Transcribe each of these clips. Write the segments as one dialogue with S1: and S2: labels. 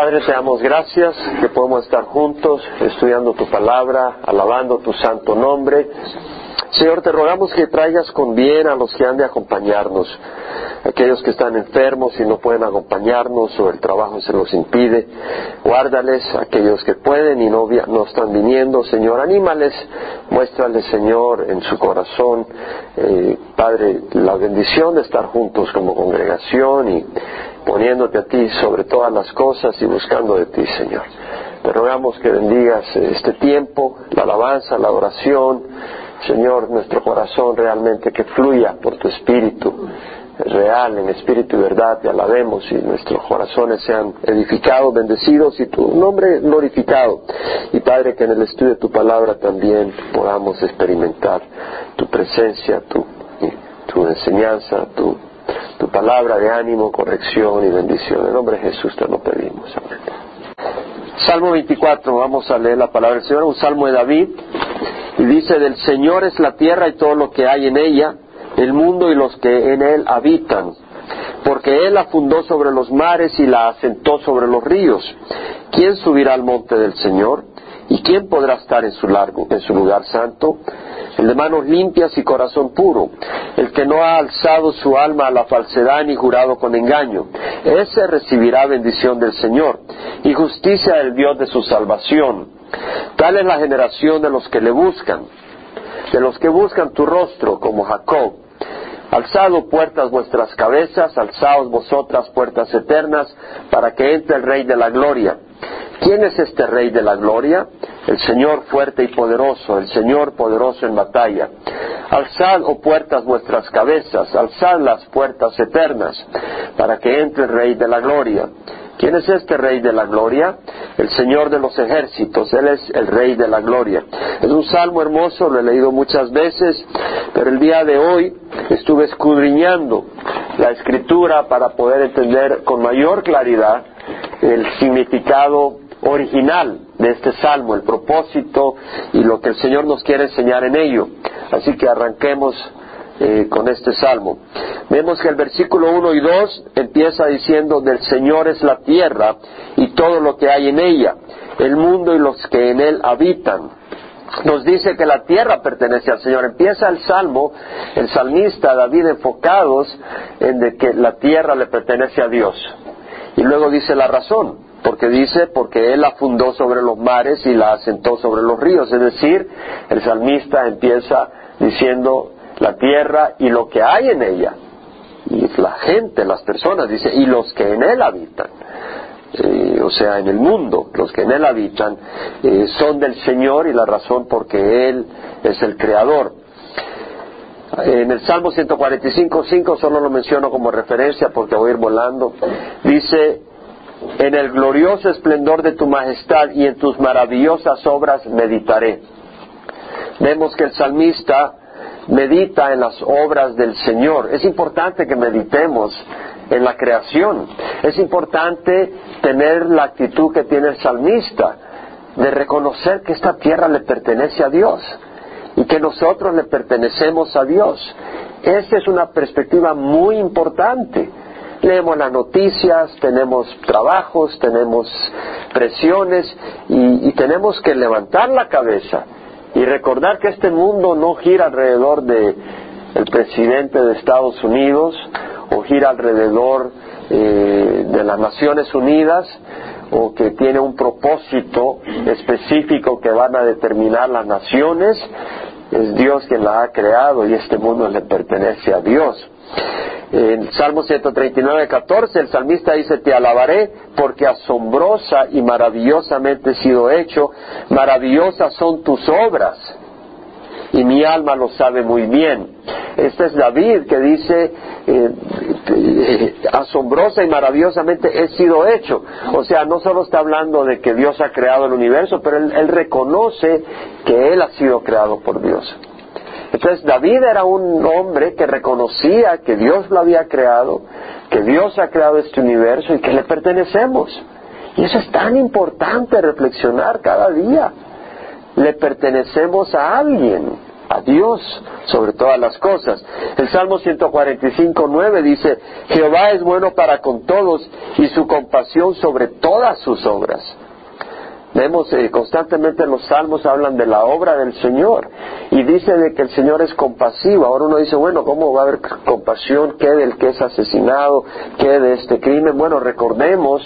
S1: Padre, te damos gracias que podemos estar juntos estudiando tu palabra, alabando tu santo nombre. Señor, te rogamos que traigas con bien a los que han de acompañarnos, aquellos que están enfermos y no pueden acompañarnos o el trabajo se los impide. Guárdales, aquellos que pueden y no, no están viniendo, Señor, anímales, muéstrales, Señor, en su corazón, eh, Padre, la bendición de estar juntos como congregación y poniéndote a ti sobre todas las cosas y buscando de ti, Señor. Te rogamos que bendigas este tiempo, la alabanza, la oración, Señor, nuestro corazón realmente que fluya por tu espíritu real, en espíritu y verdad, te alabemos y nuestros corazones sean edificados, bendecidos y tu nombre glorificado. Y Padre, que en el estudio de tu palabra también podamos experimentar tu presencia, tu, enseñanza, tu palabra de ánimo, corrección y bendición. En nombre de Jesús te lo pedimos. Amén. Salmo 24, vamos a leer la palabra del Señor, un salmo de David. Y dice, del Señor es la tierra y todo lo que hay en ella, el mundo y los que en él habitan. Porque Él la fundó sobre los mares y la asentó sobre los ríos. ¿Quién subirá al monte del Señor? ¿Y quién podrá estar en su, largo, en su lugar santo? El de manos limpias y corazón puro, el que no ha alzado su alma a la falsedad ni jurado con engaño. Ese recibirá bendición del Señor y justicia del Dios de su salvación. Tal es la generación de los que le buscan, de los que buscan tu rostro, como Jacob. Alzado puertas vuestras cabezas, alzaos vosotras puertas eternas, para que entre el Rey de la Gloria. ¿Quién es este Rey de la Gloria? El Señor fuerte y poderoso, el Señor poderoso en batalla. Alzad, oh puertas, vuestras cabezas, alzad las puertas eternas, para que entre el Rey de la Gloria. ¿Quién es este Rey de la Gloria? El Señor de los ejércitos, Él es el Rey de la Gloria. Es un salmo hermoso, lo he leído muchas veces, pero el día de hoy estuve escudriñando la escritura para poder entender con mayor claridad el significado original de este salmo, el propósito y lo que el Señor nos quiere enseñar en ello. Así que arranquemos eh, con este salmo. Vemos que el versículo 1 y 2 empieza diciendo, del Señor es la tierra y todo lo que hay en ella, el mundo y los que en él habitan. Nos dice que la tierra pertenece al Señor. Empieza el salmo, el salmista David enfocados en de que la tierra le pertenece a Dios. Y luego dice la razón, porque dice, porque Él la fundó sobre los mares y la asentó sobre los ríos. Es decir, el salmista empieza diciendo, la tierra y lo que hay en ella. Y la gente, las personas, dice, y los que en él habitan. Eh, o sea, en el mundo, los que en él habitan, eh, son del Señor y la razón porque Él es el Creador. En el Salmo 145.5 solo lo menciono como referencia porque voy a ir volando. Dice, en el glorioso esplendor de tu majestad y en tus maravillosas obras meditaré. Vemos que el salmista medita en las obras del Señor. Es importante que meditemos en la creación. Es importante tener la actitud que tiene el salmista de reconocer que esta tierra le pertenece a Dios y que nosotros le pertenecemos a Dios. Esa es una perspectiva muy importante. Leemos las noticias, tenemos trabajos, tenemos presiones y, tenemos que levantar la cabeza y recordar que este mundo no gira alrededor de el presidente de Estados Unidos o gira alrededor eh, de las Naciones Unidas o que tiene un propósito específico que van a determinar las naciones, es Dios quien la ha creado y este mundo le pertenece a Dios. En Salmo 139, 14, el salmista dice, te alabaré porque asombrosa y maravillosamente he sido hecho, maravillosas son tus obras y mi alma lo sabe muy bien. Este es David que dice, eh, eh, asombrosa y maravillosamente he sido hecho. O sea, no solo está hablando de que Dios ha creado el universo, pero él reconoce que Él ha sido creado por Dios. Entonces David era un hombre que reconocía que Dios lo había creado, que Dios ha creado este universo y que le pertenecemos. Y eso es tan importante reflexionar cada día. Le pertenecemos a alguien. a Dios sobre todas las cosas. El Salmo 145, 9 dice, Jehová es bueno para con todos y su compasión sobre todas sus obras. Vemos eh, constantemente los salmos hablan de la obra del Señor y dice de que el Señor es compasivo. Ahora uno dice, bueno, ¿cómo va a haber compasión? ¿Qué del que es asesinado? ¿Qué de este crimen? Bueno, recordemos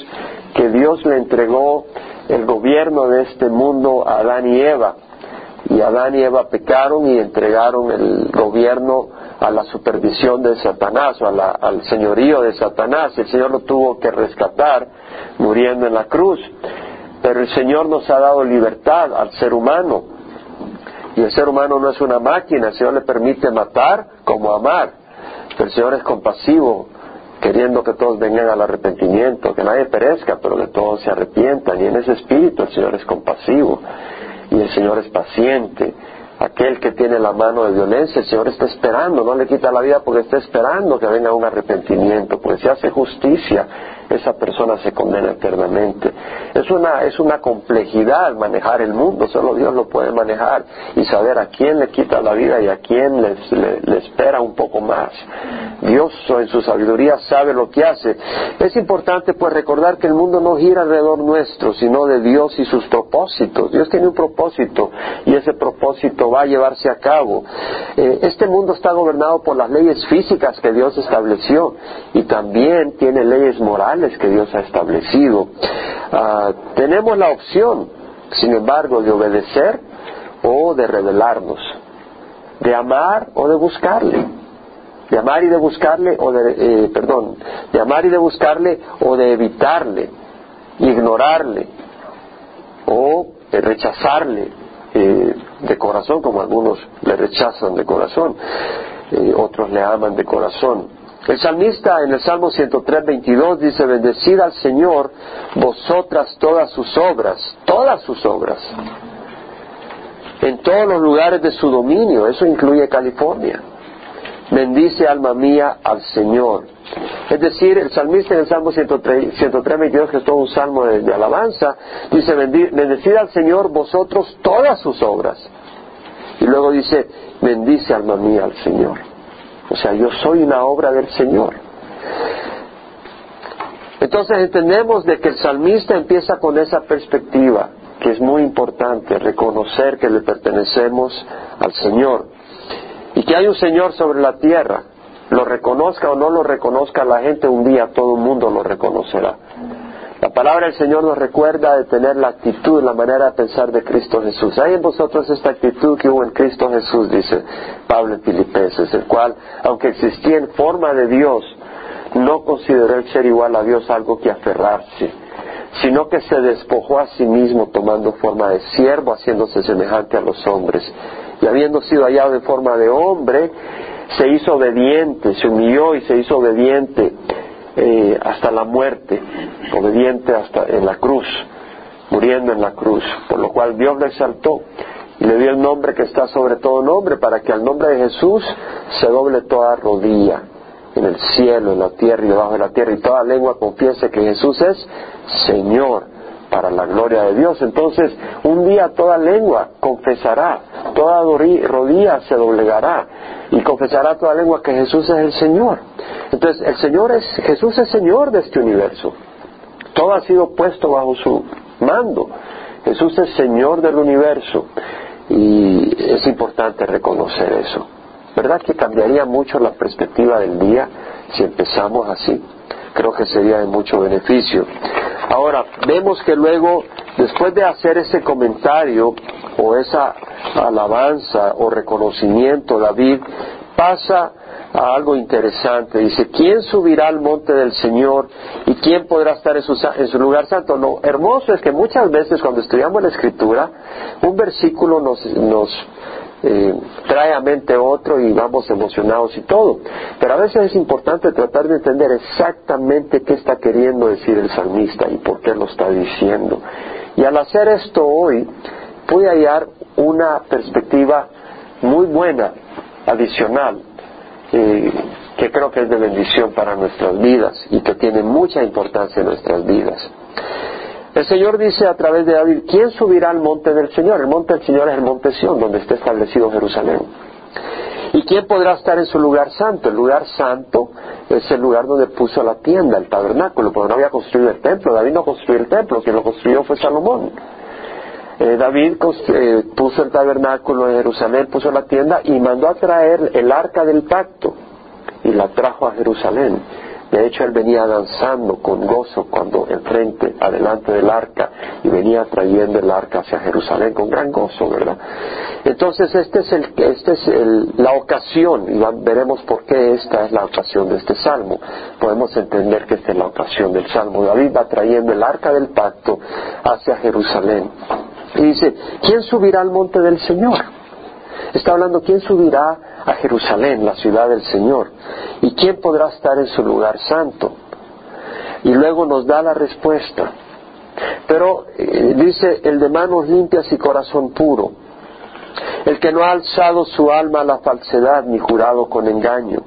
S1: que Dios le entregó el gobierno de este mundo a Adán y Eva. Y Adán y Eva pecaron y entregaron el gobierno a la supervisión de Satanás o al señorío de Satanás. El Señor lo tuvo que rescatar muriendo en la cruz. Pero el Señor nos ha dado libertad al ser humano. Y el ser humano no es una máquina, el Señor le permite matar como amar. el Señor es compasivo, queriendo que todos vengan al arrepentimiento, que nadie perezca, pero que todos se arrepientan. Y en ese espíritu el Señor es compasivo y el Señor es paciente. Aquel que tiene la mano de violencia, el Señor está esperando, no le quita la vida porque está esperando que venga un arrepentimiento, porque se hace justicia esa persona se condena eternamente. Es una, es una complejidad manejar el mundo, solo Dios lo puede manejar y saber a quién le quita la vida y a quién le, espera un poco más. Dios en su sabiduría sabe lo que hace. Es importante pues recordar que el mundo no gira alrededor nuestro, sino de Dios y sus propósitos. Dios tiene un propósito y ese propósito va a llevarse a cabo. Eh, este mundo está gobernado por las leyes físicas que Dios estableció y también tiene leyes morales que Dios ha establecido. Ah, tenemos la opción, sin embargo, de obedecer o de rebelarnos, de amar o de buscarle, de amar y de buscarle o de, eh, perdón, de amar y de buscarle o de evitarle, ignorarle o rechazarle eh, de corazón, como algunos le rechazan de corazón, eh, otros le aman de corazón. El salmista en el Salmo 103, 22 dice, bendecid al Señor vosotras todas sus obras, todas sus obras, en todos los lugares de su dominio, eso incluye California. Bendice alma mía al Señor. Es decir, el salmista en el Salmo 103, 22, que es todo un salmo de, de alabanza, dice, bendecid al Señor vosotros todas sus obras. Y luego dice, bendice alma mía al Señor. O sea, yo soy una obra del Señor. Entonces entendemos de que el salmista empieza con esa perspectiva, que es muy importante, reconocer que le pertenecemos al Señor y que hay un Señor sobre la tierra. Lo reconozca o no lo reconozca la gente, un día todo el mundo lo reconocerá. La palabra del Señor nos recuerda de tener la actitud, la manera de pensar de Cristo Jesús. Hay en vosotros esta actitud que hubo en Cristo Jesús, dice Pablo en Filipenses, el cual, aunque existía en forma de Dios, no consideró el ser igual a Dios algo que aferrarse, sino que se despojó a sí mismo tomando forma de siervo, haciéndose semejante a los hombres. Y habiendo sido hallado en forma de hombre, se hizo obediente, se humilló y se hizo obediente eh, hasta la muerte, obediente hasta en la cruz, muriendo en la cruz, por lo cual Dios le exaltó y le dio el nombre que está sobre todo nombre, para que al nombre de Jesús se doble toda rodilla en el cielo, en la tierra y debajo de la tierra, y toda lengua confiese que Jesús es Señor para la gloria de Dios. Entonces, un día toda lengua confesará, toda rodilla se doblegará y confesará toda lengua que Jesús es el Señor. Entonces, el Señor es, Jesús es Señor de este universo. Todo ha sido puesto bajo su mando. Jesús es Señor del universo y es importante reconocer eso. ¿Verdad que cambiaría mucho la perspectiva del día si empezamos así? Creo que sería de mucho beneficio. Ahora, vemos que luego, después de hacer ese comentario o esa alabanza o reconocimiento, David pasa a algo interesante. Dice, ¿quién subirá al monte del Señor y quién podrá estar en su, en su, lugar santo? Lo hermoso es que muchas veces cuando estudiamos la escritura, un versículo nos, nos eh, trae a mente otro y vamos emocionados y todo. Pero a veces es importante tratar de entender exactamente qué está queriendo decir el salmista y por qué lo está diciendo. Y al hacer esto hoy, pude hallar una perspectiva muy buena, adicional, eh, que creo que es de bendición para nuestras vidas y que tiene mucha importancia en nuestras vidas. El Señor dice a través de David, ¿quién subirá al monte del Señor? El monte del Señor es el monte Sión, donde está establecido Jerusalén. quién podrá estar en su lugar santo? El lugar santo es el lugar donde puso la tienda, el tabernáculo, porque no había construido el templo. David no construyó el templo, quien lo construyó fue Salomón. Eh, David eh, puso el tabernáculo en Jerusalén, puso la tienda y mandó a traer el arca del pacto y la trajo a Jerusalén. De hecho, él venía danzando con gozo cuando enfrente, adelante del arca, y venía trayendo el arca hacia Jerusalén con gran gozo, ¿verdad? Entonces, esta es, el, este es la ocasión, y veremos por qué esta es la ocasión de este salmo. Podemos entender que esta es la ocasión del salmo. David va trayendo el arca del pacto hacia Jerusalén. Y dice, ¿quién subirá al monte del Señor? Está hablando, ¿quién subirá a Jerusalén, la ciudad del Señor? ¿Y quién podrá estar en su lugar santo? Y luego nos da la respuesta. Pero eh, dice, el de manos limpias y corazón puro, el que no ha alzado su alma a la falsedad ni jurado con engaño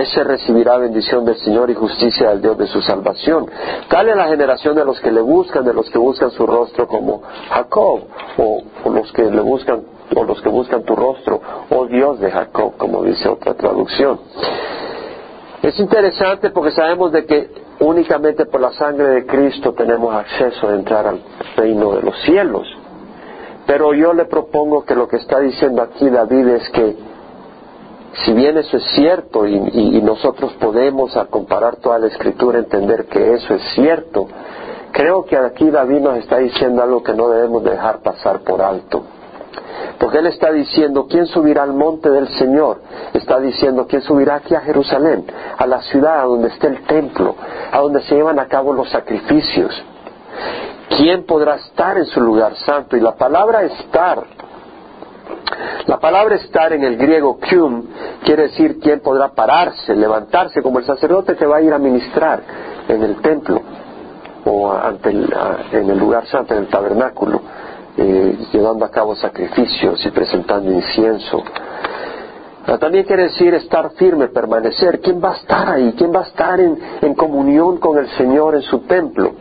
S1: ese recibirá bendición del Señor y justicia del Dios de su salvación. Tal es la generación de los que le buscan, de los que buscan su rostro como Jacob, o, los que le buscan, o los que buscan tu rostro, oh Dios de Jacob, como dice otra traducción. Es interesante porque sabemos de que únicamente por la sangre de Cristo tenemos acceso a entrar al reino de los cielos. Pero yo le propongo que lo que está diciendo aquí David es que si bien eso es cierto y, nosotros podemos al comparar toda la escritura entender que eso es cierto, creo que aquí David nos está diciendo algo que no debemos dejar pasar por alto. Porque él está diciendo, ¿quién subirá al monte del Señor? Está diciendo, ¿quién subirá aquí a Jerusalén? A la ciudad donde está el templo, a donde se llevan a cabo los sacrificios. ¿Quién podrá estar en su lugar santo? Y la palabra estar la palabra estar en el griego kyum quiere decir quién podrá pararse, levantarse, como el sacerdote que va a ir a ministrar en el templo o ante en el lugar santo, en el tabernáculo, eh, llevando a cabo sacrificios y presentando incienso. También quiere decir estar firme, permanecer. ¿Quién va a estar ahí? ¿Quién va a estar en comunión con el Señor en su templo?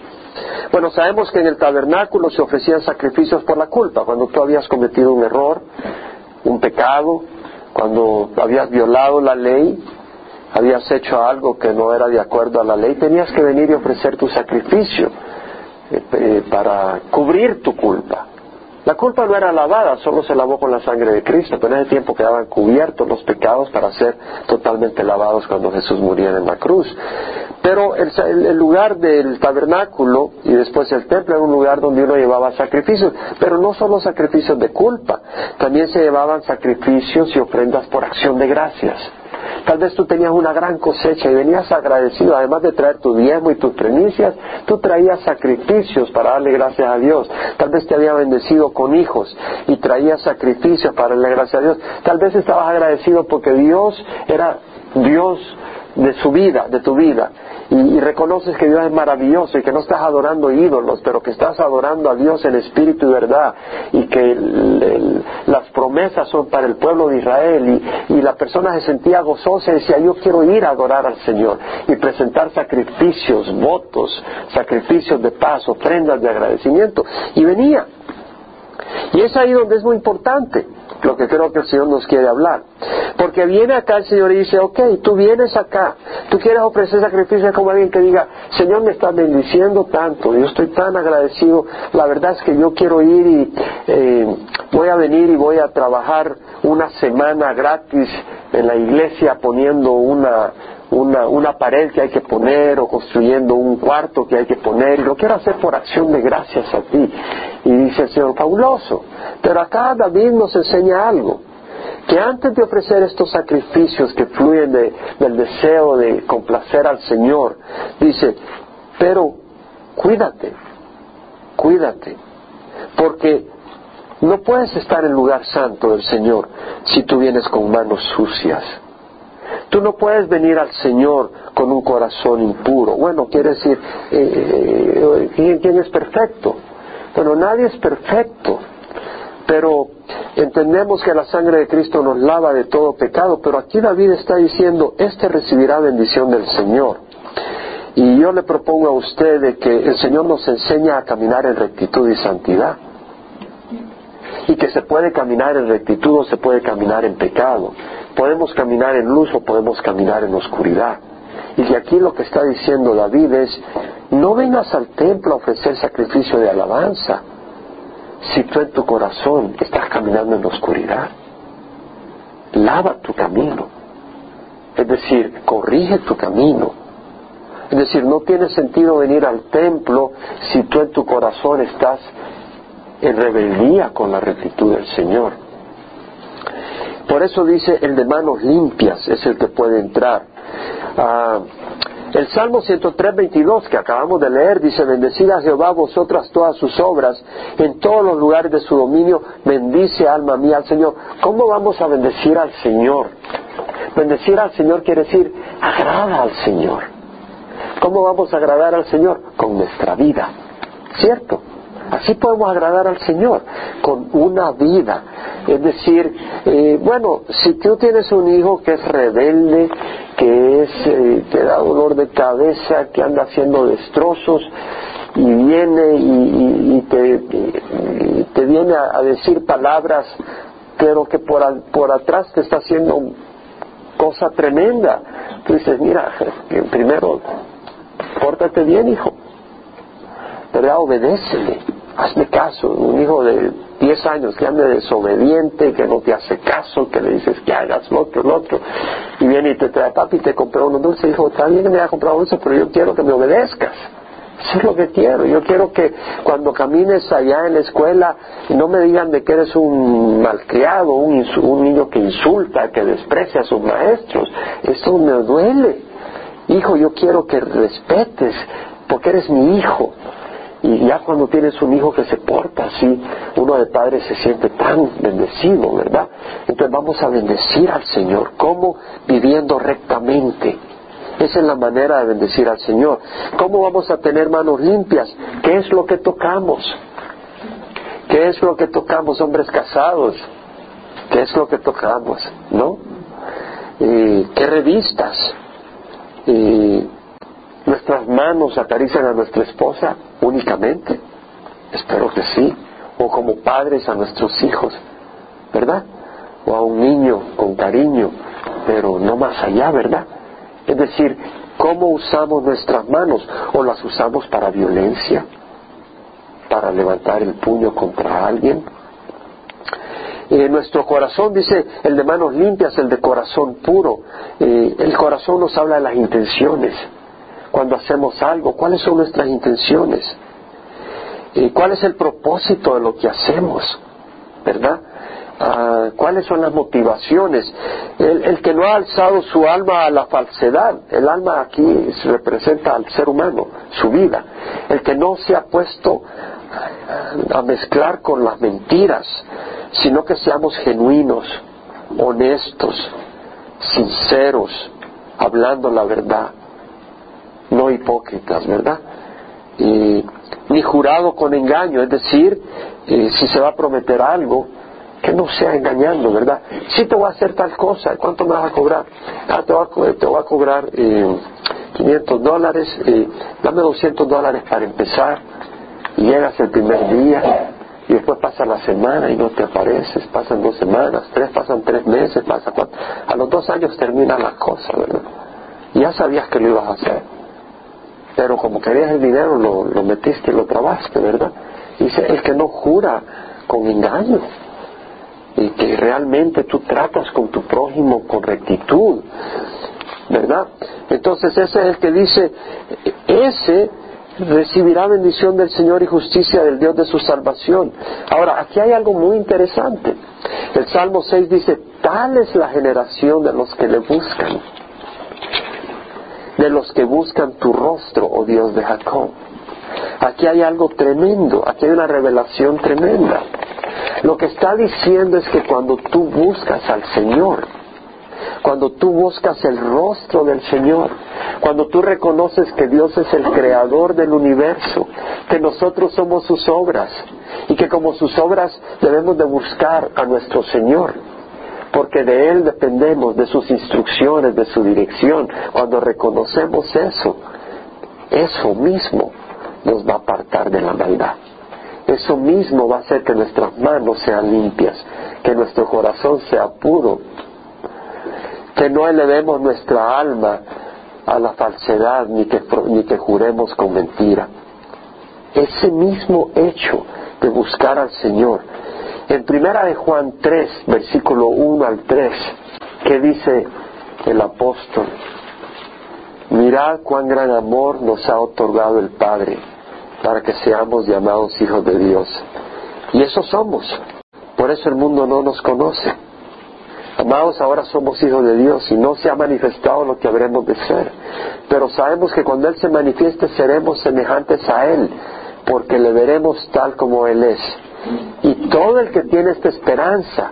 S1: Bueno, sabemos que en el tabernáculo se ofrecían sacrificios por la culpa, cuando tú habías cometido un error, un pecado, cuando habías violado la ley, habías hecho algo que no era de acuerdo a la ley, tenías que venir y ofrecer tu sacrificio eh, eh, para cubrir tu culpa. La culpa no era lavada, solo se lavó con la sangre de Cristo, pero en ese tiempo quedaban cubiertos los pecados para ser totalmente lavados cuando Jesús muriera en la cruz. Pero el, lugar del tabernáculo y después el templo era un lugar donde uno llevaba sacrificios, pero no solo sacrificios de culpa, también se llevaban sacrificios y ofrendas por acción de gracias. Tal vez tú tenías una gran cosecha y venías agradecido, además de traer tu diezmo y tus primicias, tú traías sacrificios para darle gracias a Dios. Tal vez te había bendecido con hijos y traías sacrificios para darle gracias a Dios. Tal vez estabas agradecido porque Dios era Dios de su vida, de tu vida, y, reconoces que Dios es maravilloso y que no estás adorando ídolos, pero que estás adorando a Dios en espíritu y verdad, y que las promesas son para el pueblo de Israel, y, y la persona se sentía gozosa y decía, yo quiero ir a adorar al Señor, y presentar sacrificios, votos, sacrificios de paz, ofrendas de agradecimiento, y venía. Y es ahí donde es muy importante lo que creo que el Señor nos quiere hablar. Porque viene acá el Señor y dice, ok, tú vienes acá, tú quieres ofrecer sacrificio como alguien que diga, Señor me está bendiciendo tanto, yo estoy tan agradecido, la verdad es que yo quiero ir y eh, voy a venir y voy a trabajar una semana gratis en la iglesia poniendo una una, una pared que hay que poner o construyendo un cuarto que hay que poner y lo quiero hacer por acción de gracias a ti. Y dice el Señor, fabuloso. Pero acá David nos enseña algo, que antes de ofrecer estos sacrificios que fluyen del deseo de complacer al Señor, dice, pero cuídate, cuídate, porque no puedes estar en el lugar santo del Señor si tú vienes con manos sucias. Tú no puedes venir al Señor con un corazón impuro. Bueno, quiere decir, eh, eh, ¿quién es perfecto? Bueno, nadie es perfecto, pero entendemos que la sangre de Cristo nos lava de todo pecado, pero aquí David está diciendo, este recibirá bendición del Señor. Y yo le propongo a usted que el Señor nos enseña a caminar en rectitud y santidad. Y que se puede caminar en rectitud o se puede caminar en pecado Podemos caminar en luz o podemos caminar en oscuridad. Y aquí lo que está diciendo David es, no vengas al templo a ofrecer sacrificio de alabanza si tú en tu corazón estás caminando en oscuridad. Lava tu camino. Es decir, corrige tu camino. Es decir, no tiene sentido venir al templo si tú en tu corazón estás en rebeldía con la rectitud del Señor. Por eso dice, el de manos limpias es el que puede entrar. Ah, el Salmo 103, 22 que acabamos de leer dice, bendecida Jehová vosotras todas sus obras, en todos los lugares de su dominio, bendice alma mía al Señor. ¿Cómo vamos a bendecir al Señor? Bendecir al Señor quiere decir, agrada al Señor. ¿Cómo vamos a agradar al Señor? Con nuestra vida, ¿cierto? Así podemos agradar al Señor, con una vida. Es decir, eh, bueno, si tú tienes un hijo que es rebelde, que es, eh, te da dolor de cabeza, que anda haciendo destrozos, y viene y, te, viene a, decir palabras, pero que por, por atrás te está haciendo cosa tremenda. Tú dices, mira, primero, pórtate bien, hijo. Pero obedécele hazme caso, un hijo de 10 años que ande desobediente, que no te hace caso, que le dices que hagas lo otro, lo otro, y viene y te trae papi y te compró unos dulces, hijo, está bien que me haya comprado dulces, pero yo quiero que me obedezcas. Eso es lo que quiero. Yo quiero que cuando camines allá en la escuela no me digan de que eres un malcriado, un, un niño que insulta, que desprecia a sus maestros. Eso me duele. Hijo, yo quiero que respetes, porque eres mi hijo. Y ya cuando tienes un hijo que se porta así, uno de padres se siente tan bendecido, ¿verdad? Entonces vamos a bendecir al Señor. ¿Cómo? Viviendo rectamente. Esa es la manera de bendecir al Señor. ¿Cómo vamos a tener manos limpias? ¿Qué es lo que tocamos? ¿Qué es lo que tocamos, hombres casados? ¿Qué es lo que tocamos? ¿No? ¿Qué revistas? ¿Nuestras manos acarician a nuestra esposa únicamente? Espero que sí. O como padres a nuestros hijos, ¿verdad? O a un niño con cariño, pero no más allá, ¿verdad? Es decir, ¿cómo usamos nuestras manos? ¿O las usamos para violencia? ¿Para levantar el puño contra alguien? Eh, nuestro corazón, dice el de manos limpias, el de corazón puro. Eh, el corazón nos habla de las intenciones cuando hacemos algo, cuáles son nuestras intenciones, cuál es el propósito de lo que hacemos, ¿verdad? Ah, cuáles son las motivaciones. El, que no ha alzado su alma a la falsedad, el alma aquí representa al ser humano, su vida. El que no se ha puesto a mezclar con las mentiras, sino que seamos genuinos, honestos, sinceros, hablando la verdad no hipócritas, ¿verdad? ni jurado con engaño, es decir, eh, si se va a prometer algo, que no sea engañando, ¿verdad? Si te voy a hacer tal cosa, ¿cuánto me vas a cobrar? Ah, te voy a, te voy a cobrar eh, 500 dólares, eh, dame 200 dólares para empezar, y llegas el primer día, y después pasa la semana y no te apareces, pasan dos semanas, tres, pasan tres meses, pasa cuatro, a los dos años termina la cosa, ¿verdad? ya sabías que lo ibas a hacer pero como querías el dinero lo, lo metiste, lo trabaste, ¿verdad? Dice, el que no jura con engaño y que realmente tú tratas con tu prójimo con rectitud, ¿verdad? Entonces ese es el que dice, ese recibirá bendición del Señor y justicia del Dios de su salvación. Ahora, aquí hay algo muy interesante. El Salmo 6 dice, tal es la generación de los que le buscan de los que buscan tu rostro, oh Dios de Jacob. Aquí hay algo tremendo, aquí hay una revelación tremenda. Lo que está diciendo es que cuando tú buscas al Señor, cuando tú buscas el rostro del Señor, cuando tú reconoces que Dios es el creador del universo, que nosotros somos sus obras y que como sus obras debemos de buscar a nuestro Señor, porque de Él dependemos, de sus instrucciones, de su dirección. Cuando reconocemos eso, eso mismo nos va a apartar de la maldad. Eso mismo va a hacer que nuestras manos sean limpias, que nuestro corazón sea puro. que no elevemos nuestra alma a la falsedad ni que, ni que juremos con mentira. Ese mismo hecho de buscar al Señor. En primera de Juan 3, versículo 1 al 3, que dice el apóstol, mirad cuán gran amor nos ha otorgado el Padre para que seamos llamados hijos de Dios. Y eso somos. Por eso el mundo no nos conoce. Amados, ahora somos hijos de Dios y no se ha manifestado lo que habremos de ser. Pero sabemos que cuando Él se manifieste seremos semejantes a Él, porque le veremos tal como Él es. Todo el que tiene esta esperanza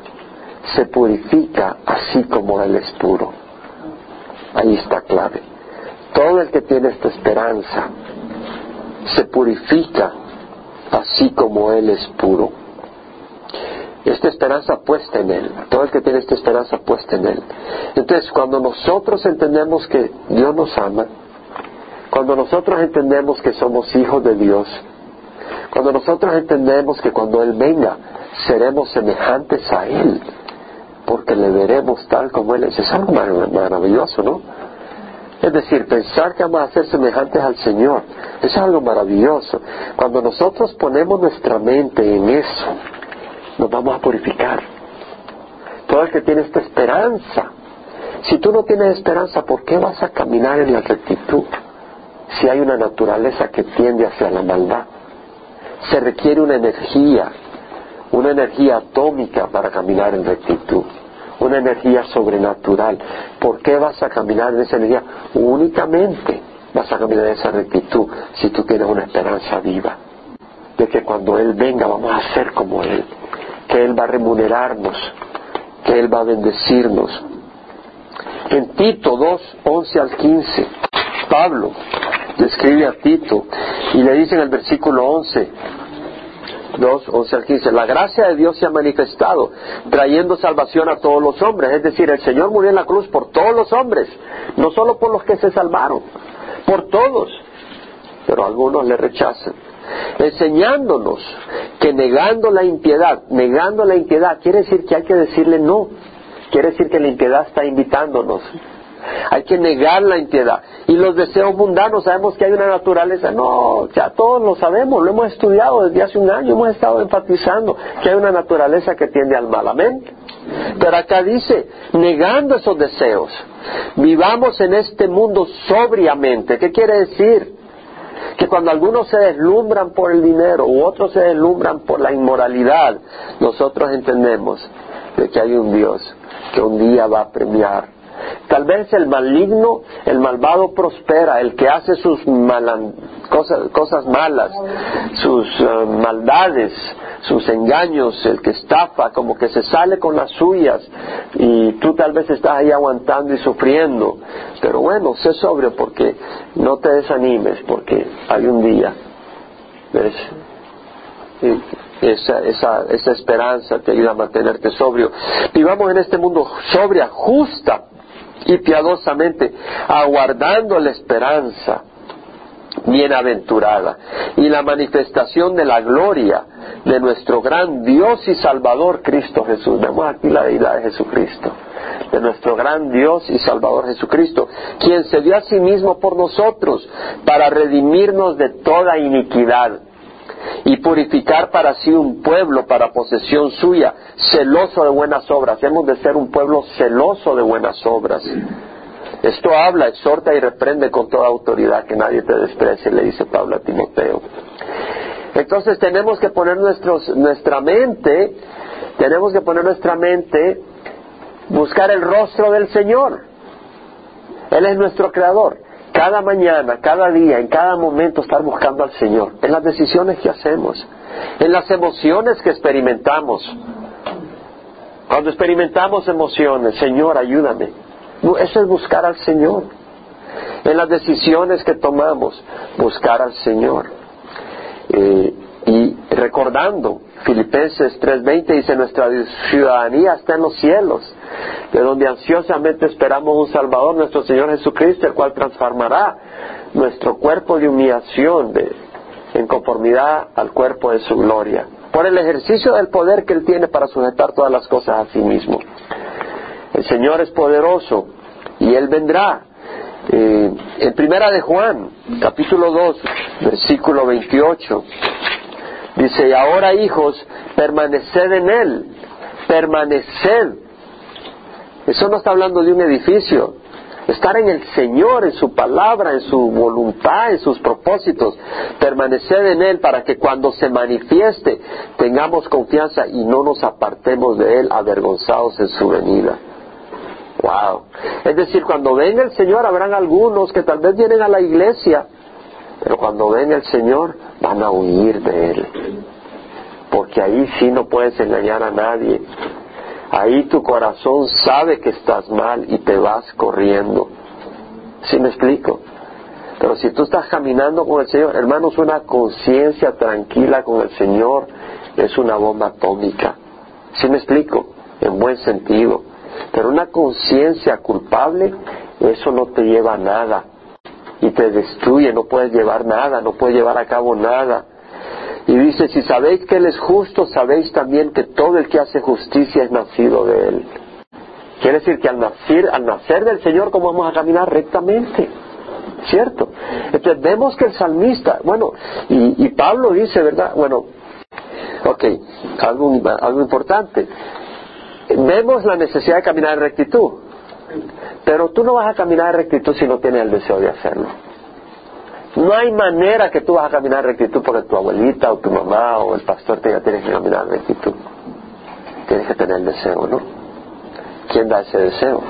S1: se purifica así como Él es puro. Ahí está clave. Todo el que tiene esta esperanza se purifica así como Él es puro. Esta esperanza puesta en Él, todo el que tiene esta esperanza puesta en Él. Entonces, cuando nosotros entendemos que Dios nos ama, cuando nosotros entendemos que somos hijos de Dios, cuando nosotros entendemos que cuando Él venga seremos semejantes a Él, porque le veremos tal como Él es, es algo maravilloso, ¿no? Es decir, pensar que vamos a ser semejantes al Señor es algo maravilloso. Cuando nosotros ponemos nuestra mente en eso, nos vamos a purificar. Todo el que tiene esta esperanza, si tú no tienes esperanza, ¿por qué vas a caminar en la rectitud? Si hay una naturaleza que tiende hacia la maldad se requiere una energía, una energía atómica para caminar en rectitud, una energía sobrenatural. ¿Por qué vas a caminar en esa energía? Únicamente vas a caminar en esa rectitud si tú tienes una esperanza viva de que cuando Él venga vamos a ser como Él, que Él va a remunerarnos, que Él va a bendecirnos. En Tito 2, 11 al 15, Pablo describe a Tito y le dice en el versículo 11, 2, 11 al 15, la gracia de Dios se ha manifestado, trayendo salvación a todos los hombres. Es decir, el Señor murió en la cruz por todos los hombres, no solo por los que se salvaron, por todos. Pero algunos le rechazan, enseñándonos que negando la impiedad, negando la impiedad, quiere decir que hay que decirle no, quiere decir que la impiedad está invitándonos hay que negar la impiedad. Y los deseos mundanos, sabemos que hay una naturaleza. No, ya todos lo sabemos, lo hemos estudiado desde hace un año, hemos estado enfatizando que hay una naturaleza que tiende al mal. Amén. Pero acá dice, negando esos deseos, vivamos en este mundo sobriamente. ¿Qué quiere decir? que cuando algunos se deslumbran por el dinero u otros se deslumbran por la inmoralidad, nosotros entendemos de que hay un Dios que un día va a premiar Tal vez el maligno, el malvado prospera, el que hace sus cosas, malas, sus eh, maldades, sus engaños, el que estafa, como que se sale con las suyas y tú tal vez estás ahí aguantando y sufriendo. Pero bueno, sé sobrio porque no te desanimes porque hay un día. ¿Ves? esa, esa, esa esperanza te ayuda a mantenerte sobrio. Vivamos en este mundo sobria, justa, y piadosamente, aguardando la esperanza bienaventurada y la manifestación de la gloria de nuestro gran Dios y Salvador Cristo Jesús. Vemos aquí la deidad de Jesucristo, de nuestro gran Dios y Salvador Jesucristo, quien se dio a sí mismo por nosotros para redimirnos de toda iniquidad y purificar para sí un pueblo para posesión suya, celoso de buenas obras. Hemos de ser un pueblo celoso de buenas obras. Esto habla, exhorta y reprende con toda autoridad que nadie te desprecie, le dice Pablo a Timoteo. Entonces tenemos que poner nuestra mente, tenemos que poner nuestra mente, buscar el rostro del Señor. Él es nuestro creador cada mañana, cada día, en cada momento estar buscando al Señor, en las decisiones que hacemos, en las emociones que experimentamos. Cuando experimentamos emociones, Señor, ayúdame. Eso es buscar al Señor. En las decisiones que tomamos, buscar al Señor. Eh, y recordando, Filipenses 3:20 dice, nuestra ciudadanía está en los cielos, de donde ansiosamente esperamos un Salvador, nuestro Señor Jesucristo, el cual transformará nuestro cuerpo de humillación en conformidad al cuerpo de su gloria, por el ejercicio del poder que Él tiene para sujetar todas las cosas a sí mismo. El Señor es poderoso y Él vendrá. Eh, en Primera de Juan, capítulo 2, versículo 28, dice, y ahora hijos, permaneced en Él, permaneced. Eso no está hablando de un edificio, estar en el Señor, en su palabra, en su voluntad, en sus propósitos, permanecer en Él para que cuando se manifieste tengamos confianza y no nos apartemos de Él avergonzados en su venida. Wow. Es decir, cuando venga el Señor habrán algunos que tal vez vienen a la iglesia, pero cuando venga el Señor van a huir de Él. Porque ahí sí no puedes engañar a nadie. Ahí tu corazón sabe que estás mal y te vas corriendo. ¿Sí me explico? Pero si tú estás caminando con el Señor, hermanos, una conciencia tranquila con el Señor es una bomba atómica. ¿Sí me explico? En buen sentido. Pero una conciencia culpable, eso no te lleva a nada. Y te destruye, no puedes llevar nada, no puedes llevar a cabo nada. Y dice, si sabéis que Él es justo, sabéis también que todo el que hace justicia es nacido de Él. Quiere decir que al nacer, al nacer del Señor, ¿cómo vamos a caminar rectamente? ¿Cierto? Entonces vemos que el salmista, bueno, y, Pablo dice, ¿verdad? Bueno, ok, algo, algo importante vemos la necesidad de caminar en rectitud. Pero tú no vas a caminar en rectitud si no tienes el deseo de hacerlo. No hay manera que tú vas a caminar rectitud porque tu abuelita o tu mamá o el pastor te diga tienes que caminar rectitud. Tienes que tener el deseo, ¿no? ¿Quién da ese deseo?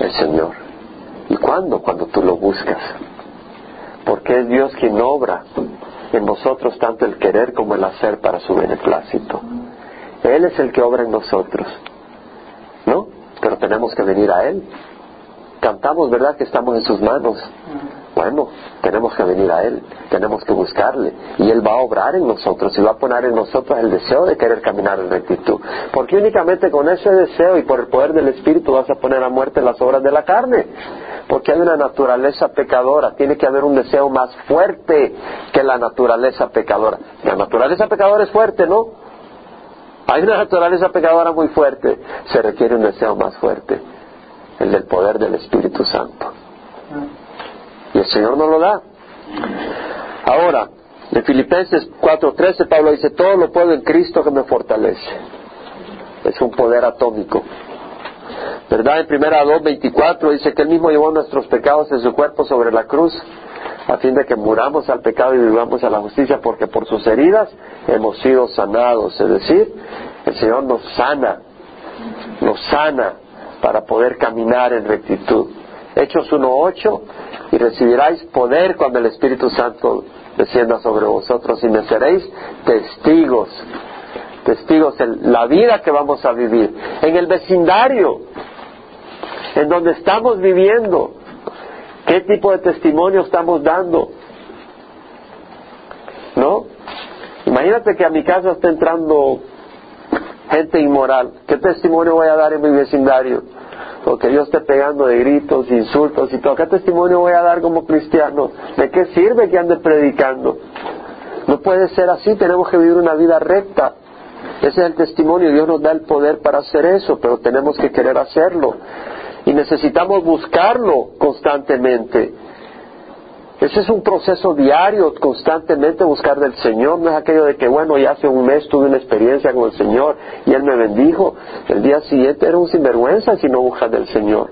S1: El Señor. ¿Y cuándo? Cuando tú lo buscas. Porque es Dios quien obra en nosotros tanto el querer como el hacer para su beneplácito. Él es el que obra en nosotros. ¿No? Pero tenemos que venir a Él. Cantamos, ¿verdad? Que estamos en sus manos. Bueno, tenemos que venir a Él, tenemos que buscarle. Y Él va a obrar en nosotros y va a poner en nosotros el deseo de querer caminar en rectitud. Porque únicamente con ese deseo y por el poder del Espíritu vas a poner a muerte las obras de la carne. Porque hay una naturaleza pecadora, tiene que haber un deseo más fuerte que la naturaleza pecadora. La naturaleza pecadora es fuerte, ¿no? Hay una naturaleza pecadora muy fuerte, se requiere un deseo más fuerte, el del poder del Espíritu Santo. Y el Señor no lo da. Ahora, en Filipenses 4:13 Pablo dice, todo lo puedo en Cristo que me fortalece. Es un poder atómico. ¿Verdad? En primera 2.24 dice que Él mismo llevó nuestros pecados en su cuerpo sobre la cruz a fin de que muramos al pecado y vivamos a la justicia, porque por sus heridas hemos sido sanados. Es decir, el Señor nos sana, nos sana para poder caminar en rectitud. Hechos 1.8, y recibiráis poder cuando el Espíritu Santo descienda sobre vosotros y me seréis testigos, testigos en la vida que vamos a vivir, en el vecindario, en donde estamos viviendo, ¿Qué tipo de testimonio estamos dando? ¿No? Imagínate que a mi casa está entrando gente inmoral. ¿Qué testimonio voy a dar en mi vecindario? Porque yo esté pegando de gritos, insultos y todo. ¿Qué testimonio voy a dar como cristiano? ¿De qué sirve que ande predicando? No puede ser así, tenemos que vivir una vida recta. Ese es el testimonio, Dios nos da el poder para hacer eso, pero tenemos que querer hacerlo y necesitamos buscarlo constantemente. Ese es un proceso diario, constantemente buscar del Señor. No es aquello de que, bueno, ya hace un mes tuve una experiencia con el Señor y Él me bendijo. El día siguiente era un sinvergüenza si no buscas del Señor.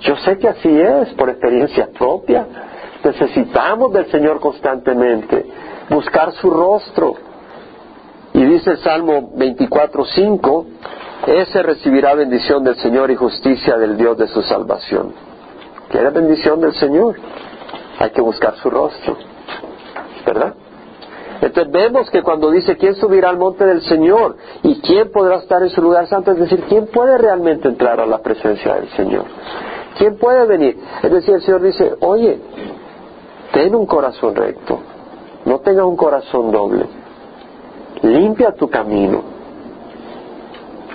S1: Yo sé que así es, por experiencia propia. Necesitamos del Señor constantemente, buscar su rostro. Y dice el Salmo 24.5, ese recibirá bendición del Señor y justicia del Dios de su salvación. ¿Quiere bendición del Señor? Hay que buscar su rostro. ¿Verdad? Entonces vemos que cuando dice quién subirá al monte del Señor y quién podrá estar en su lugar santo, es decir, quién puede realmente entrar a la presencia del Señor. ¿Quién puede venir? Es decir, el Señor dice, oye, ten un corazón recto, no tengas un corazón doble, limpia tu camino,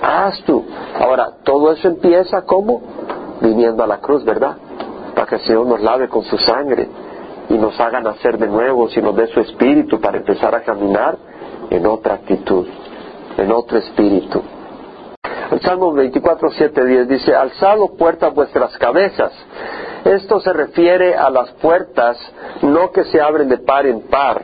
S1: Haz tú. Ahora, todo eso empieza como viniendo a la cruz, ¿verdad? Para que el Señor nos lave con su sangre y nos haga nacer de nuevo, y nos dé su espíritu para empezar a caminar en otra actitud, en otro espíritu. El Salmo 24, 7, 10 dice, alzado puertas vuestras cabezas. Esto se refiere a las puertas no que se abren de par en par,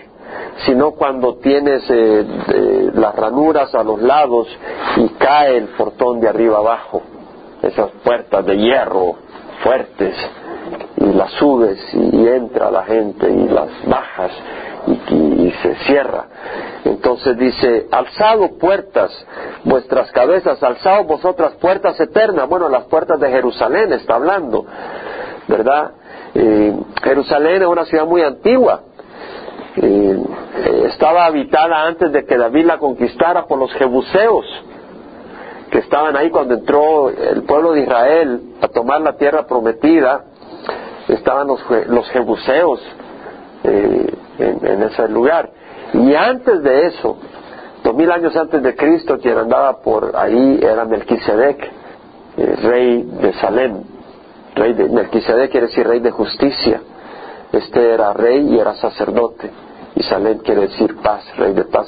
S1: sino cuando tienes eh, las ranuras a los lados y cae el portón de arriba abajo. Esas puertas de hierro fuertes las subes y entra la gente y las bajas y, se cierra. Entonces dice, alzado puertas vuestras cabezas, alzado vosotras puertas eternas. Bueno, las puertas de Jerusalén está hablando, ¿verdad? Eh, Jerusalén es una ciudad muy antigua. Eh, estaba habitada antes de que David la conquistara por los jebuseos que estaban ahí cuando entró el pueblo de Israel a tomar la tierra prometida estaban los, los jebuseos eh, en, ese lugar. Y antes de eso, dos mil años antes de Cristo, quien andaba por ahí era Melquisedec, eh, rey de Salem. Rey de, Melquisedec quiere decir rey de justicia. Este era rey y era sacerdote. Y Salem quiere decir paz, rey de paz,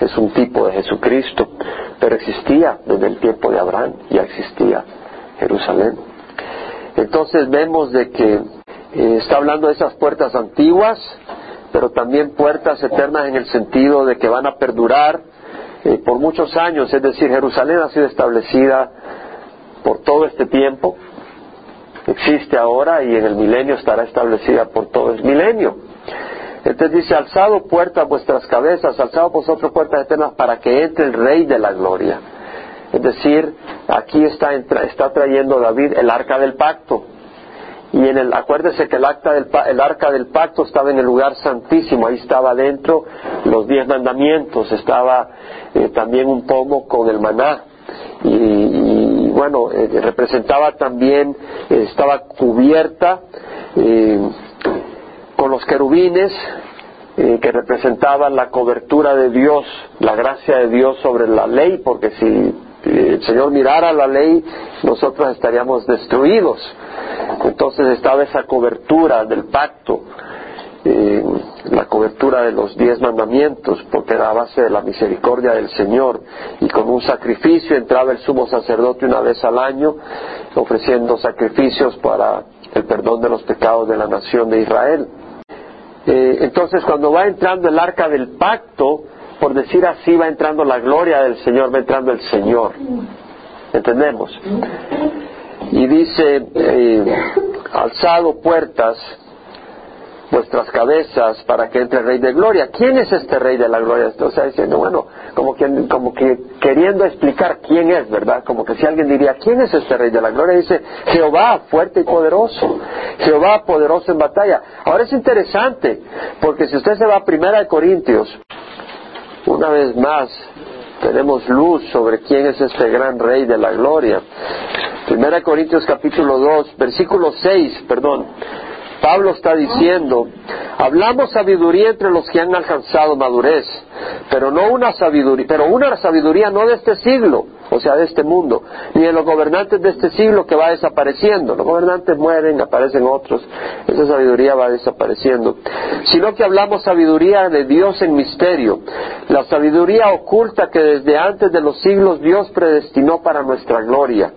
S1: es un tipo de Jesucristo. Pero existía desde el tiempo de Abraham, ya existía Jerusalén. Entonces vemos de que eh, está hablando de esas puertas antiguas, pero también puertas eternas en el sentido de que van a perdurar eh, por muchos años, es decir, Jerusalén ha sido establecida por todo este tiempo, existe ahora y en el milenio estará establecida por todo el milenio. Entonces dice, alzado puertas vuestras cabezas, alzado vosotros puertas eternas para que entre el Rey de la Gloria. Es decir, aquí está, está trayendo David el arca del pacto. Y en el, acuérdese que el, acta del, el arca del pacto estaba en el lugar santísimo, ahí estaba dentro los diez mandamientos, estaba eh, también un pomo con el maná. Y, bueno, eh, representaba también, eh, estaba cubierta con los querubines, que representaban la cobertura de Dios, la gracia de Dios sobre la ley, porque si el Señor mirara la ley, nosotros estaríamos destruidos. Entonces estaba esa cobertura del pacto, eh, la cobertura de los diez mandamientos, porque era a base de la misericordia del Señor. Y con un sacrificio entraba el sumo sacerdote una vez al año, ofreciendo sacrificios para el perdón de los pecados de la nación de Israel. Eh, entonces cuando va entrando el arca del pacto, por decir así, va entrando la gloria del Señor, va entrando el Señor. ¿Entendemos? Y dice, eh, alzado puertas vuestras cabezas para que entre el Rey de Gloria. ¿Quién es este Rey de la Gloria? Está diciendo, bueno, como como que queriendo explicar quién es, ¿verdad? Como que si alguien diría, ¿quién es este Rey de la Gloria? Dice, Jehová, fuerte y poderoso. Jehová, poderoso en batalla. Ahora es interesante, porque si usted se va a Primera de Corintios, una vez más, tenemos luz sobre quién es este gran rey de la gloria. Primera Corintios capítulo 2, versículo 6, perdón. Pablo está diciendo, hablamos sabiduría entre los que han alcanzado madurez, pero no una sabiduría, pero una sabiduría no de este siglo, o sea, de este mundo, ni de los gobernantes de este siglo que va desapareciendo. Los gobernantes mueren, aparecen otros, esa sabiduría va desapareciendo. Sino que hablamos sabiduría de Dios en misterio, la sabiduría oculta que desde antes de los siglos Dios predestinó para nuestra gloria.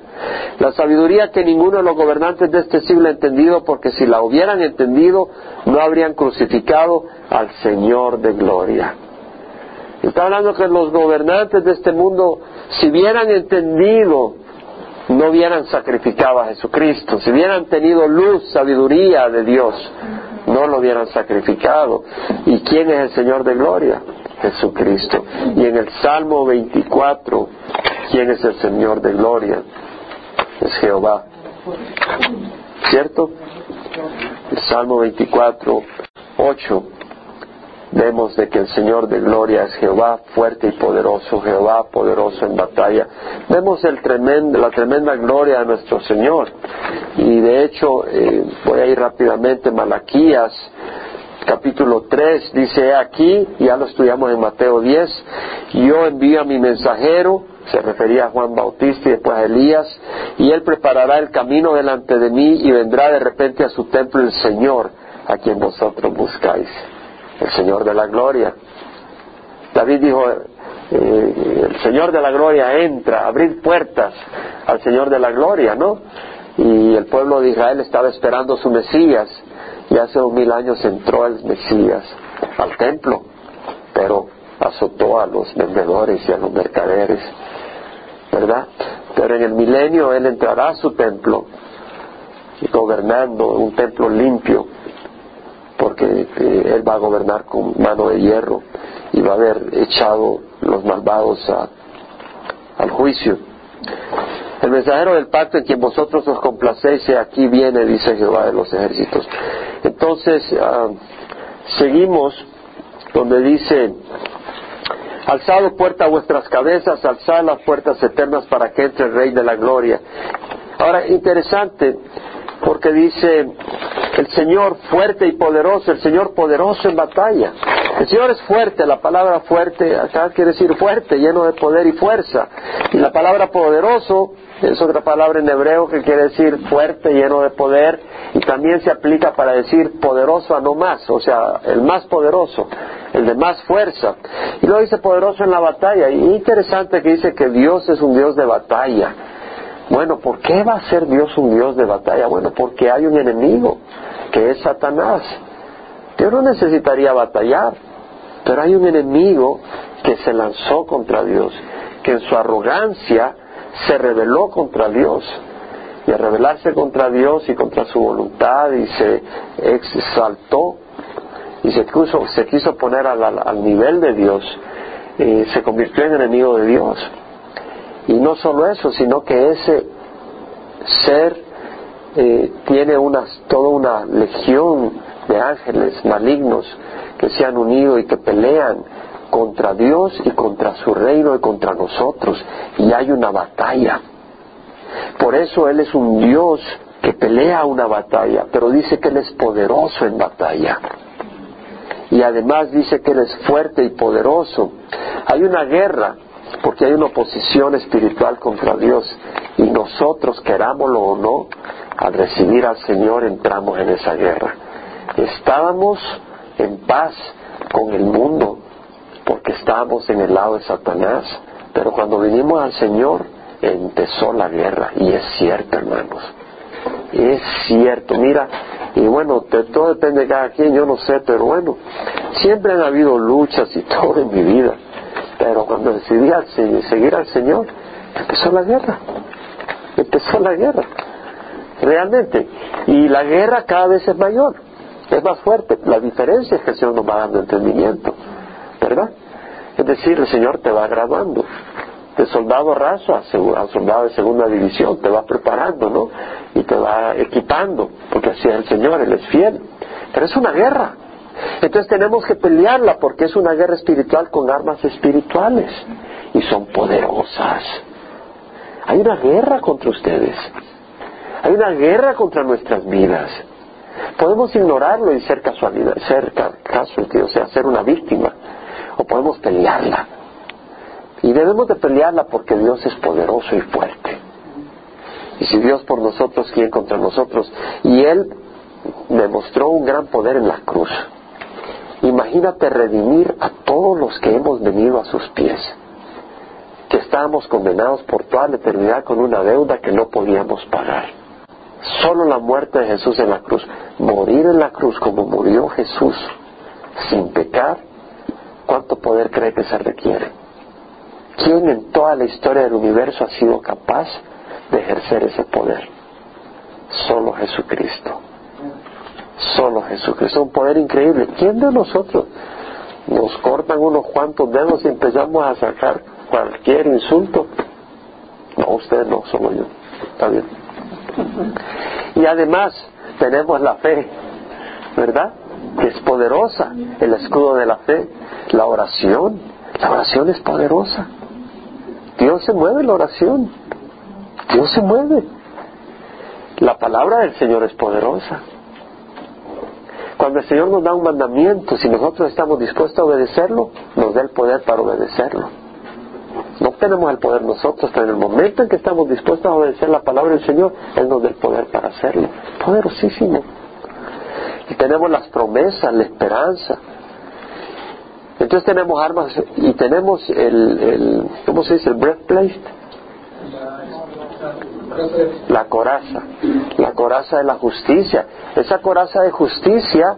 S1: La sabiduría que ninguno de los gobernantes de este siglo ha entendido, porque si la hubieran entendido, no habrían crucificado al Señor de gloria. Está hablando que los gobernantes de este mundo, si hubieran entendido, no hubieran sacrificado a Jesucristo. Si hubieran tenido luz, sabiduría de Dios, no lo hubieran sacrificado. ¿Y quién es el Señor de gloria? Jesucristo. Y en el Salmo 24, ¿quién es el Señor de gloria? Es Jehová. ¿Cierto? El Salmo 24, 8 vemos de que el Señor de gloria es Jehová fuerte y poderoso, Jehová poderoso en batalla. Vemos el la tremenda gloria de nuestro Señor. Y de hecho, eh, voy a ir rápidamente, Malaquías capítulo 3 dice aquí, ya lo estudiamos en Mateo 10, yo envío a mi mensajero, se refería a Juan Bautista y después a Elías, y él preparará el camino delante de mí y vendrá de repente a su templo el Señor, a quien vosotros buscáis el Señor de la gloria. David dijo, eh, el Señor de la Gloria entra, abrir puertas al Señor de la Gloria, ¿no? Y el pueblo de Israel estaba esperando su Mesías y hace dos mil años entró el Mesías al templo, pero azotó a los vendedores y a los mercaderes, ¿verdad? Pero en el milenio Él entrará a su templo, gobernando un templo limpio, porque eh, Él va a gobernar con mano de hierro y va a haber echado los malvados al juicio. El mensajero del pacto en quien vosotros os complacéis, aquí viene, dice Jehová de los ejércitos. Entonces, ah, seguimos donde dice, alzado puerta a vuestras cabezas, alzad las puertas eternas para que entre el Rey de la Gloria. Ahora, interesante, porque dice el Señor fuerte y poderoso, el Señor poderoso en batalla. El Señor es fuerte, la palabra fuerte acá quiere decir fuerte, lleno de poder y fuerza. Y la palabra poderoso es otra palabra en hebreo que quiere decir fuerte, lleno de poder, y también se aplica para decir poderoso a no más, o sea, el más poderoso, el de más fuerza. Y luego dice poderoso en la batalla, y interesante que dice que Dios es un Dios de batalla. Bueno, ¿por qué va a ser Dios un Dios de batalla? Bueno, porque hay un enemigo, que es Satanás. Dios no necesitaría batallar, pero hay un enemigo que se lanzó contra Dios, que en su arrogancia se rebeló contra Dios. Y al rebelarse contra Dios y contra su voluntad y se exaltó y se quiso, se quiso poner al, nivel de Dios, eh, se convirtió en enemigo de Dios. Y no solo eso, sino que ese ser eh, tiene una, toda una legión de ángeles malignos que se han unido y que pelean contra Dios y contra su reino y contra nosotros. Y hay una batalla. Por eso Él es un Dios que pelea una batalla, pero dice que Él es poderoso en batalla. Y además dice que Él es fuerte y poderoso. Hay una guerra porque hay una oposición espiritual contra Dios y nosotros, querámoslo o no, al recibir al Señor entramos en esa guerra. Estábamos en paz con el mundo porque estábamos en el lado de Satanás, pero cuando vinimos al Señor empezó la guerra y es cierto, hermanos. Es cierto, mira, y bueno, todo depende de cada quien, yo no sé, pero bueno, siempre han habido luchas y todo en mi vida pero cuando decidí seguir al Señor, empezó la guerra. Empezó la guerra. Realmente. Y la guerra cada vez es mayor. Es más fuerte. La diferencia es que el Señor nos va dando entendimiento. ¿Verdad? Es decir, el Señor te va graduando. De soldado raso a, soldado de segunda división. Te va preparando, ¿no? Y te va equipando. Porque así es el Señor. Él es fiel. Pero es una guerra. Entonces tenemos que pelearla porque es una guerra espiritual con armas espirituales y son poderosas. Hay una guerra contra ustedes. Hay una guerra contra nuestras vidas. Podemos ignorarlo y ser casualidad, ser caso, o sea, ser una víctima. O podemos pelearla. Y debemos de pelearla porque Dios es poderoso y fuerte. Y si Dios por nosotros, ¿quién contra nosotros? Y Él demostró un gran poder en la cruz. Imagínate redimir a todos los que hemos venido a sus pies, que estábamos condenados por toda la eternidad con una deuda que no podíamos pagar. Solo la muerte de Jesús en la cruz, morir en la cruz como murió Jesús, sin pecar, ¿cuánto poder cree que se requiere? ¿Quién en toda la historia del universo ha sido capaz de ejercer ese poder? Solo Jesucristo. Solo Jesucristo, un poder increíble. ¿Quién de nosotros nos cortan unos cuantos dedos y empezamos a sacar cualquier insulto? No, usted no, solo yo. Está bien. Y además tenemos la fe, ¿verdad? Que es poderosa, el escudo de la fe, la oración. La oración es poderosa. Dios se mueve en la oración. Dios se mueve. La palabra del Señor es poderosa. Cuando el Señor nos da un mandamiento, si nosotros estamos dispuestos a obedecerlo, nos da el poder para obedecerlo. No tenemos el poder nosotros, pero en el momento en que estamos dispuestos a obedecer la palabra del Señor, Él nos da el poder para hacerlo. Poderosísimo. Y tenemos las promesas, la esperanza. Entonces tenemos armas y tenemos el, el ¿cómo se dice? El breastplate. La coraza, la coraza de la justicia. Esa coraza de justicia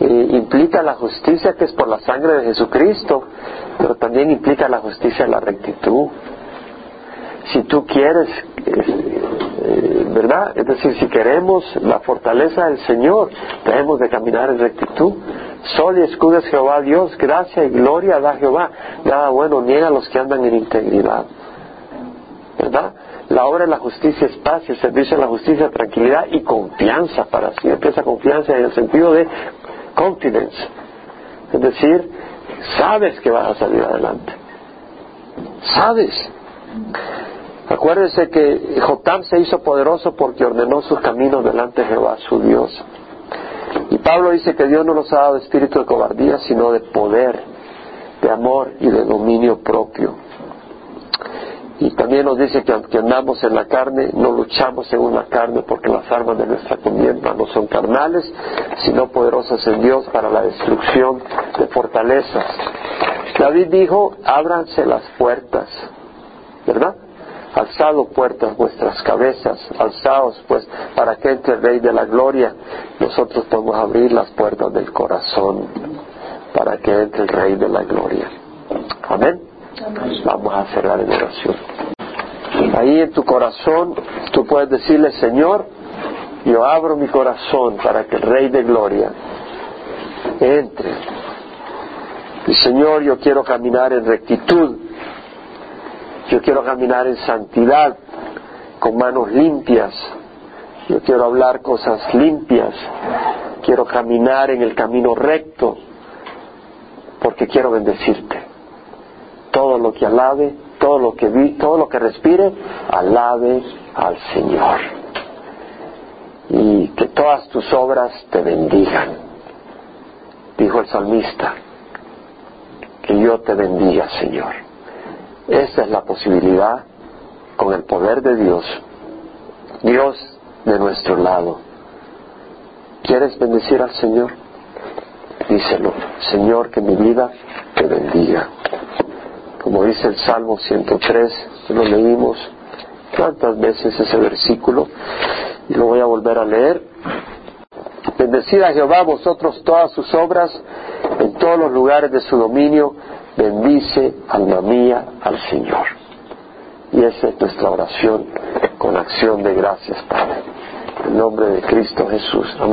S1: eh, implica la justicia que es por la sangre de Jesucristo, pero también implica la justicia de la rectitud. Si tú quieres, eh, ¿verdad? Es decir, si queremos la fortaleza del Señor, debemos de caminar en rectitud. Sol y escudo es Jehová Dios, gracia y gloria da Jehová. Nada bueno niega a los que andan en integridad. La obra de la justicia es paz el servicio de la justicia tranquilidad y confianza para siempre. Esa confianza en el sentido de confidence. Es decir, sabes que vas a salir adelante. Sabes. Acuérdense que Jotam se hizo poderoso porque ordenó sus caminos delante de Jehová, su Dios. Y Pablo dice que Dios no nos ha dado espíritu de cobardía, sino de poder, de amor y de dominio propio. Y también nos dice que aunque andamos en la carne, no luchamos según la carne, porque las armas de nuestra contienda no son carnales, sino poderosas en Dios para la destrucción de fortalezas. David dijo, ábranse las puertas, ¿verdad? Alzado puertas vuestras cabezas, alzaos pues para que entre el Rey de la Gloria. Nosotros podemos abrir las puertas del corazón para que entre el Rey de la Gloria. Amén. Vamos a cerrar en oración. Ahí en tu corazón tú puedes decirle, Señor, yo abro mi corazón para que el Rey de Gloria entre. Y Señor, yo quiero caminar en rectitud yo quiero caminar en santidad, con manos limpias. Yo quiero hablar cosas limpias. Quiero caminar en el camino recto, porque quiero bendecirte. Todo lo que alabe, todo lo que vi, todo lo que respire, alabe al Señor. Y que todas tus obras te bendigan. Dijo el salmista, que yo te bendiga, Señor. Esa es la posibilidad con el poder de Dios. Dios de nuestro lado. ¿Quieres bendecir al Señor? Díselo, Señor, que mi vida te bendiga. Como dice el Salmo 103, lo leímos tantas veces ese versículo y lo voy a volver a leer. Bendecid a Jehová vosotros todas sus obras en todos los lugares de su dominio Bendice, alma mía, al Señor. Y esa es nuestra oración con acción de gracias, Padre. En nombre de Cristo Jesús. Amén.